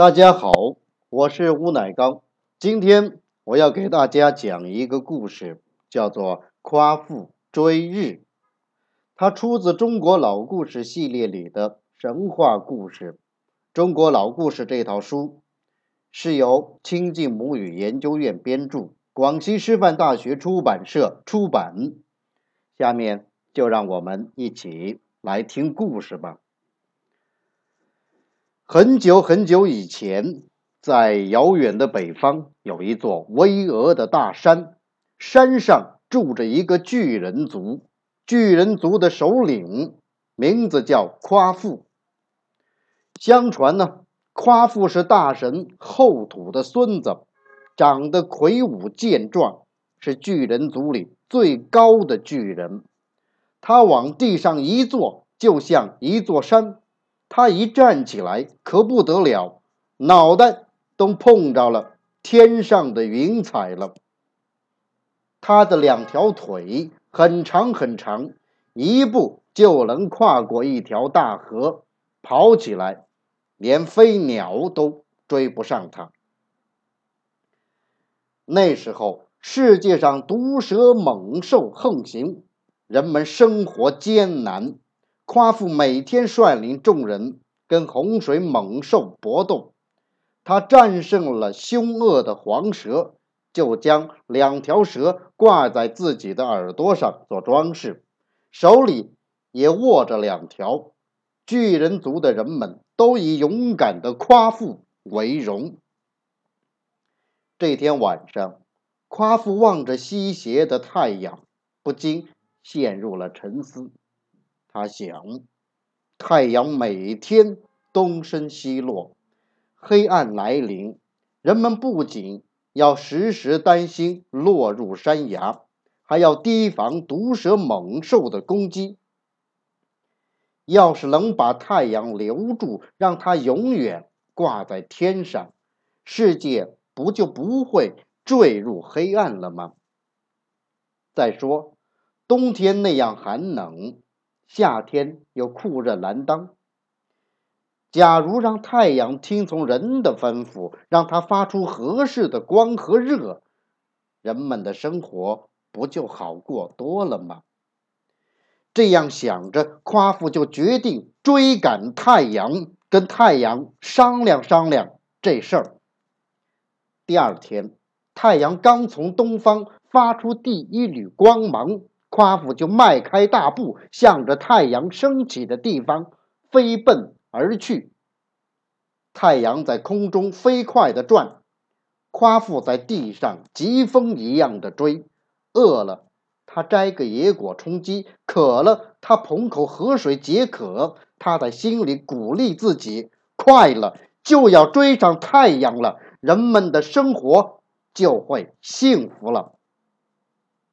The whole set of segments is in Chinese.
大家好，我是吴乃刚。今天我要给大家讲一个故事，叫做《夸父追日》。它出自中国老故事系列里的神话故事。中国老故事这套书是由亲近母语研究院编著，广西师范大学出版社出版。下面就让我们一起来听故事吧。很久很久以前，在遥远的北方，有一座巍峨的大山，山上住着一个巨人族。巨人族的首领名字叫夸父。相传呢，夸父是大神后土的孙子，长得魁梧健壮，是巨人族里最高的巨人。他往地上一坐，就像一座山。他一站起来可不得了，脑袋都碰着了天上的云彩了。他的两条腿很长很长，一步就能跨过一条大河，跑起来连飞鸟都追不上他。那时候世界上毒蛇猛兽横行，人们生活艰难。夸父每天率领众人跟洪水猛兽搏斗，他战胜了凶恶的黄蛇，就将两条蛇挂在自己的耳朵上做装饰，手里也握着两条。巨人族的人们都以勇敢的夸父为荣。这天晚上，夸父望着西斜的太阳，不禁陷入了沉思。他想，太阳每天东升西落，黑暗来临，人们不仅要时时担心落入山崖，还要提防毒蛇猛兽的攻击。要是能把太阳留住，让它永远挂在天上，世界不就不会坠入黑暗了吗？再说，冬天那样寒冷。夏天又酷热难当。假如让太阳听从人的吩咐，让它发出合适的光和热，人们的生活不就好过多了吗？这样想着，夸父就决定追赶太阳，跟太阳商量商量这事儿。第二天，太阳刚从东方发出第一缕光芒。夸父就迈开大步，向着太阳升起的地方飞奔而去。太阳在空中飞快地转，夸父在地上疾风一样的追。饿了，他摘个野果充饥；渴了，他捧口河水解渴。他在心里鼓励自己：快了，就要追上太阳了，人们的生活就会幸福了。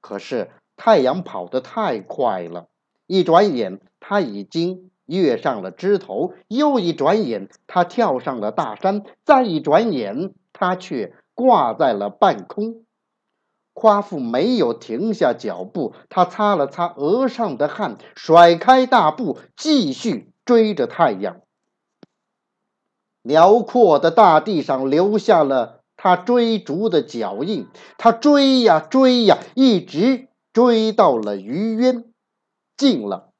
可是。太阳跑得太快了，一转眼他已经跃上了枝头，又一转眼他跳上了大山，再一转眼他却挂在了半空。夸父没有停下脚步，他擦了擦额上的汗，甩开大步，继续追着太阳。辽阔的大地上留下了他追逐的脚印，他追呀追呀，一直。追到了鱼渊，近了，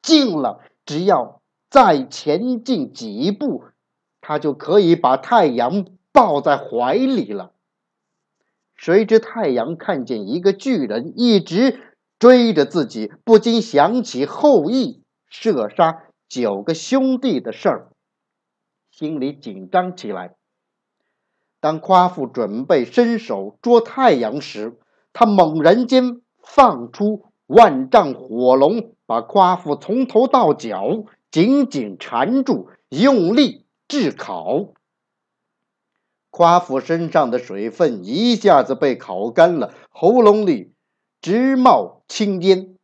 近了，只要再前进几步，他就可以把太阳抱在怀里了。谁知太阳看见一个巨人一直追着自己，不禁想起后羿射杀九个兄弟的事儿，心里紧张起来。当夸父准备伸手捉太阳时，他猛然间。放出万丈火龙，把夸父从头到脚紧紧缠住，用力炙烤。夸父身上的水分一下子被烤干了，喉咙里直冒青烟。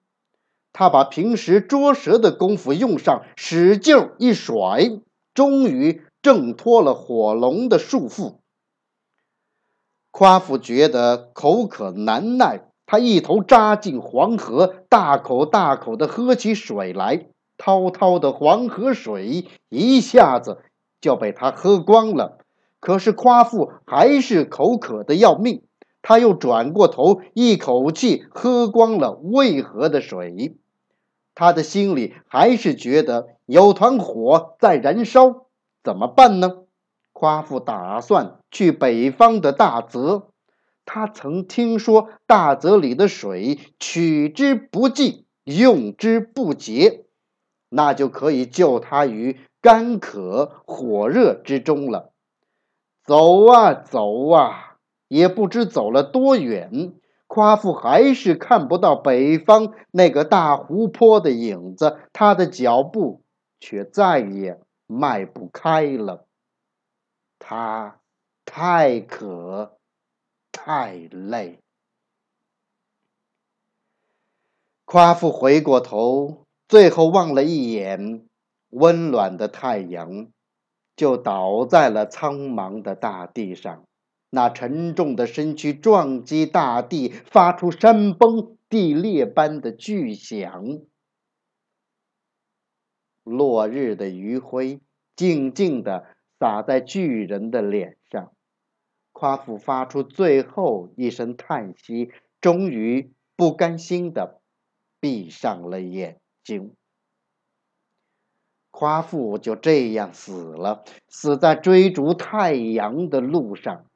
他把平时捉蛇的功夫用上，使劲一甩，终于挣脱了火龙的束缚。夸父觉得口渴难耐。他一头扎进黄河，大口大口地喝起水来。滔滔的黄河水一下子就被他喝光了。可是夸父还是口渴的要命，他又转过头，一口气喝光了渭河的水。他的心里还是觉得有团火在燃烧，怎么办呢？夸父打算去北方的大泽，他曾听说大泽里的水取之不尽，用之不竭，那就可以救他于干渴火热之中了。走啊走啊，也不知走了多远，夸父还是看不到北方那个大湖泊的影子，他的脚步却再也迈不开了。他太渴，太累。夸父回过头，最后望了一眼温暖的太阳。就倒在了苍茫的大地上，那沉重的身躯撞击大地，发出山崩地裂般的巨响。落日的余晖静静地洒在巨人的脸上，夸父发出最后一声叹息，终于不甘心的闭上了眼睛。夸父就这样死了，死在追逐太阳的路上。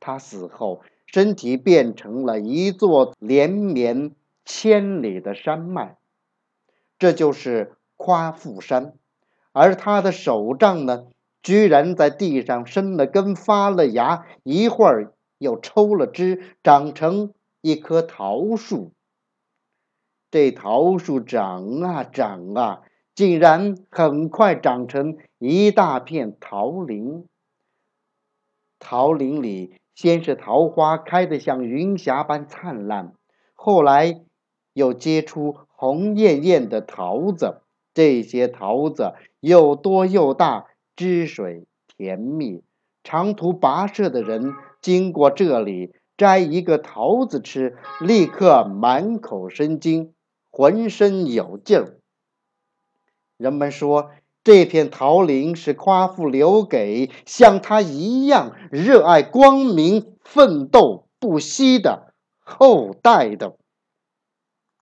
他死后，身体变成了一座连绵千里的山脉，这就是夸父山。而他的手杖呢，居然在地上生了根、发了芽，一会儿又抽了枝，长成一棵桃树。这桃树长啊长啊。竟然很快长成一大片桃林。桃林里先是桃花开得像云霞般灿烂，后来又结出红艳艳的桃子。这些桃子又多又大，汁水甜蜜。长途跋涉的人经过这里，摘一个桃子吃，立刻满口生津，浑身有劲儿。人们说，这片桃林是夸父留给像他一样热爱光明、奋斗不息的后代的。